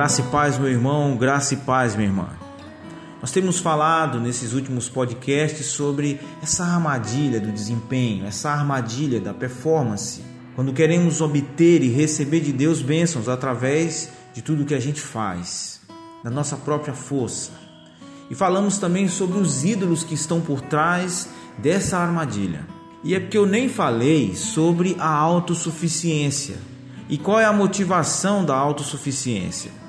Graça e paz, meu irmão, graça e paz, minha irmã. Nós temos falado nesses últimos podcasts sobre essa armadilha do desempenho, essa armadilha da performance. Quando queremos obter e receber de Deus bênçãos através de tudo que a gente faz, da nossa própria força. E falamos também sobre os ídolos que estão por trás dessa armadilha. E é porque eu nem falei sobre a autossuficiência. E qual é a motivação da autossuficiência?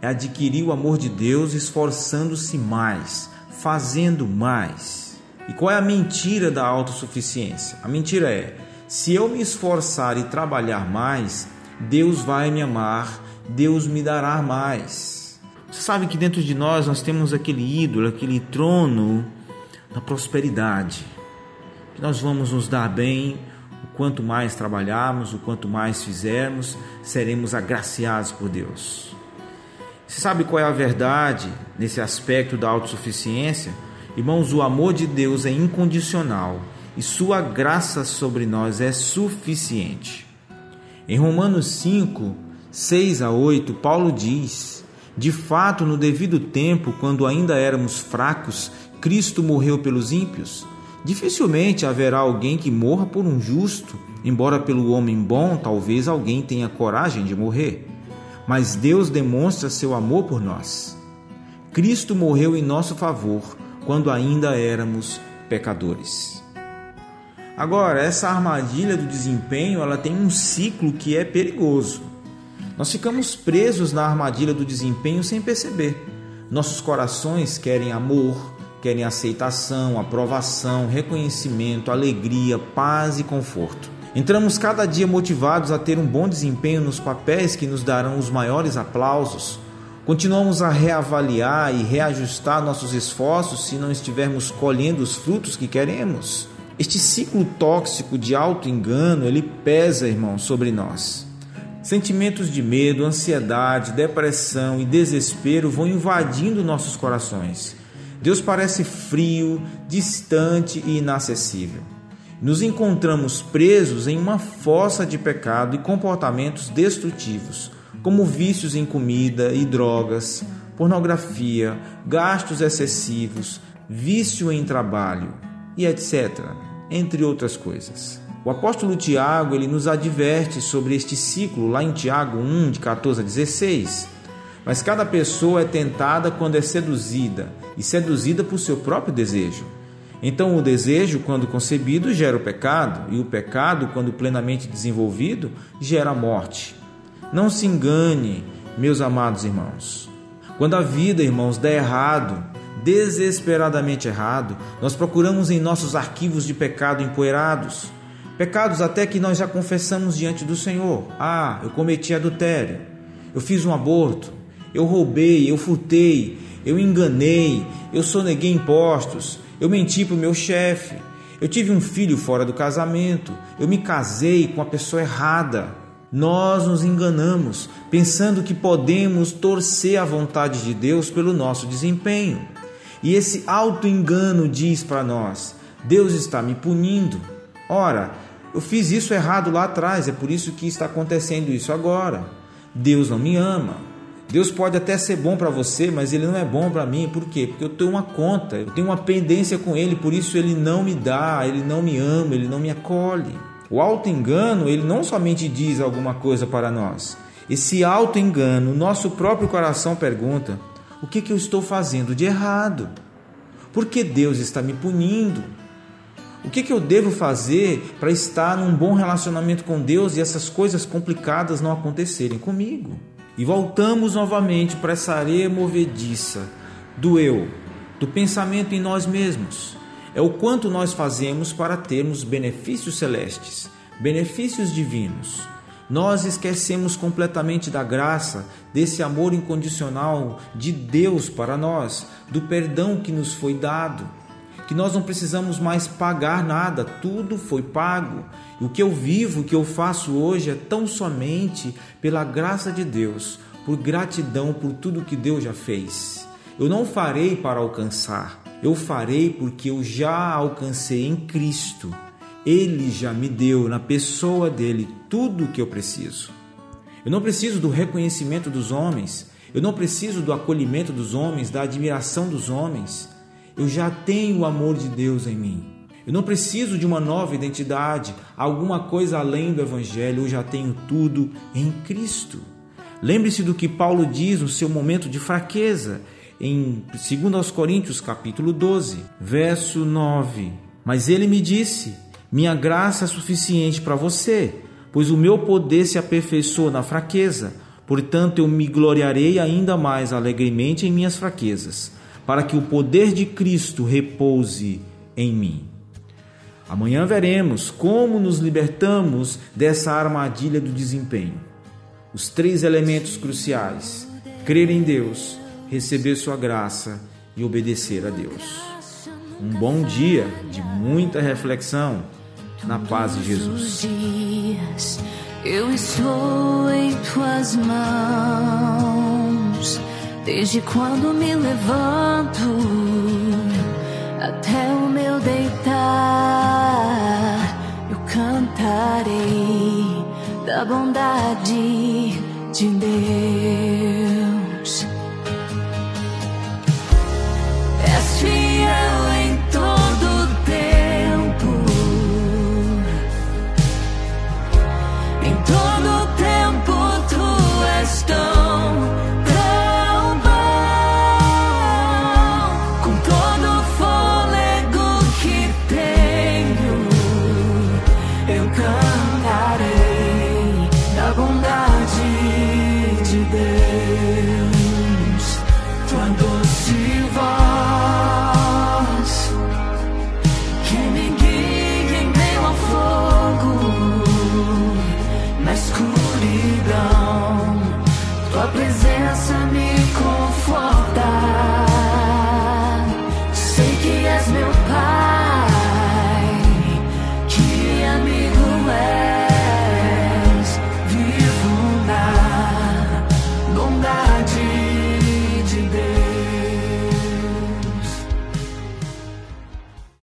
É adquirir o amor de Deus esforçando-se mais, fazendo mais. E qual é a mentira da autossuficiência? A mentira é: se eu me esforçar e trabalhar mais, Deus vai me amar, Deus me dará mais. Você sabe que dentro de nós nós temos aquele ídolo, aquele trono da prosperidade. Que nós vamos nos dar bem, o quanto mais trabalharmos, o quanto mais fizermos, seremos agraciados por Deus. Você sabe qual é a verdade nesse aspecto da autossuficiência? Irmãos, o amor de Deus é incondicional e sua graça sobre nós é suficiente. Em Romanos 5, 6 a 8, Paulo diz: De fato, no devido tempo, quando ainda éramos fracos, Cristo morreu pelos ímpios. Dificilmente haverá alguém que morra por um justo, embora pelo homem bom talvez alguém tenha coragem de morrer mas Deus demonstra seu amor por nós. Cristo morreu em nosso favor quando ainda éramos pecadores. Agora, essa armadilha do desempenho, ela tem um ciclo que é perigoso. Nós ficamos presos na armadilha do desempenho sem perceber. Nossos corações querem amor, querem aceitação, aprovação, reconhecimento, alegria, paz e conforto. Entramos cada dia motivados a ter um bom desempenho nos papéis que nos darão os maiores aplausos. Continuamos a reavaliar e reajustar nossos esforços se não estivermos colhendo os frutos que queremos. Este ciclo tóxico de auto-engano, ele pesa, irmão, sobre nós. Sentimentos de medo, ansiedade, depressão e desespero vão invadindo nossos corações. Deus parece frio, distante e inacessível nos encontramos presos em uma fossa de pecado e comportamentos destrutivos, como vícios em comida e drogas, pornografia, gastos excessivos, vício em trabalho e etc., entre outras coisas. O apóstolo Tiago ele nos adverte sobre este ciclo lá em Tiago 1, de 14 a 16. Mas cada pessoa é tentada quando é seduzida, e seduzida por seu próprio desejo. Então, o desejo, quando concebido, gera o pecado, e o pecado, quando plenamente desenvolvido, gera a morte. Não se engane, meus amados irmãos. Quando a vida, irmãos, der errado, desesperadamente errado, nós procuramos em nossos arquivos de pecado empoeirados, pecados até que nós já confessamos diante do Senhor. Ah, eu cometi adultério, eu fiz um aborto, eu roubei, eu furtei, eu enganei, eu soneguei impostos, eu menti para o meu chefe. Eu tive um filho fora do casamento. Eu me casei com a pessoa errada. Nós nos enganamos pensando que podemos torcer a vontade de Deus pelo nosso desempenho. E esse auto-engano diz para nós: Deus está me punindo. Ora, eu fiz isso errado lá atrás, é por isso que está acontecendo isso agora. Deus não me ama. Deus pode até ser bom para você, mas ele não é bom para mim. Por quê? Porque eu tenho uma conta, eu tenho uma pendência com ele, por isso ele não me dá, ele não me ama, ele não me acolhe. O auto-engano, ele não somente diz alguma coisa para nós. Esse auto-engano, nosso próprio coração pergunta: o que, que eu estou fazendo de errado? Por que Deus está me punindo? O que, que eu devo fazer para estar num bom relacionamento com Deus e essas coisas complicadas não acontecerem comigo? E voltamos novamente para essa areia movediça do eu, do pensamento em nós mesmos. É o quanto nós fazemos para termos benefícios celestes, benefícios divinos. Nós esquecemos completamente da graça, desse amor incondicional de Deus para nós, do perdão que nos foi dado que nós não precisamos mais pagar nada, tudo foi pago. O que eu vivo, o que eu faço hoje é tão somente pela graça de Deus, por gratidão por tudo que Deus já fez. Eu não farei para alcançar, eu farei porque eu já alcancei em Cristo. Ele já me deu na pessoa dele tudo o que eu preciso. Eu não preciso do reconhecimento dos homens, Eu não preciso do acolhimento dos homens, da admiração dos homens. Eu já tenho o amor de Deus em mim. Eu não preciso de uma nova identidade, alguma coisa além do Evangelho. Eu já tenho tudo em Cristo. Lembre-se do que Paulo diz no seu momento de fraqueza, em 2 Coríntios capítulo 12, verso 9. Mas ele me disse: Minha graça é suficiente para você, pois o meu poder se aperfeiçoa na fraqueza. Portanto, eu me gloriarei ainda mais alegremente em minhas fraquezas, para que o poder de Cristo repouse em mim. Amanhã veremos como nos libertamos dessa armadilha do desempenho. Os três elementos cruciais: crer em Deus, receber Sua graça e obedecer a Deus. Um bom dia de muita reflexão na paz de Jesus. Eu estou em tuas mãos, desde quando me levanto até o meu deitar. Eu cantarei da bondade de Deus.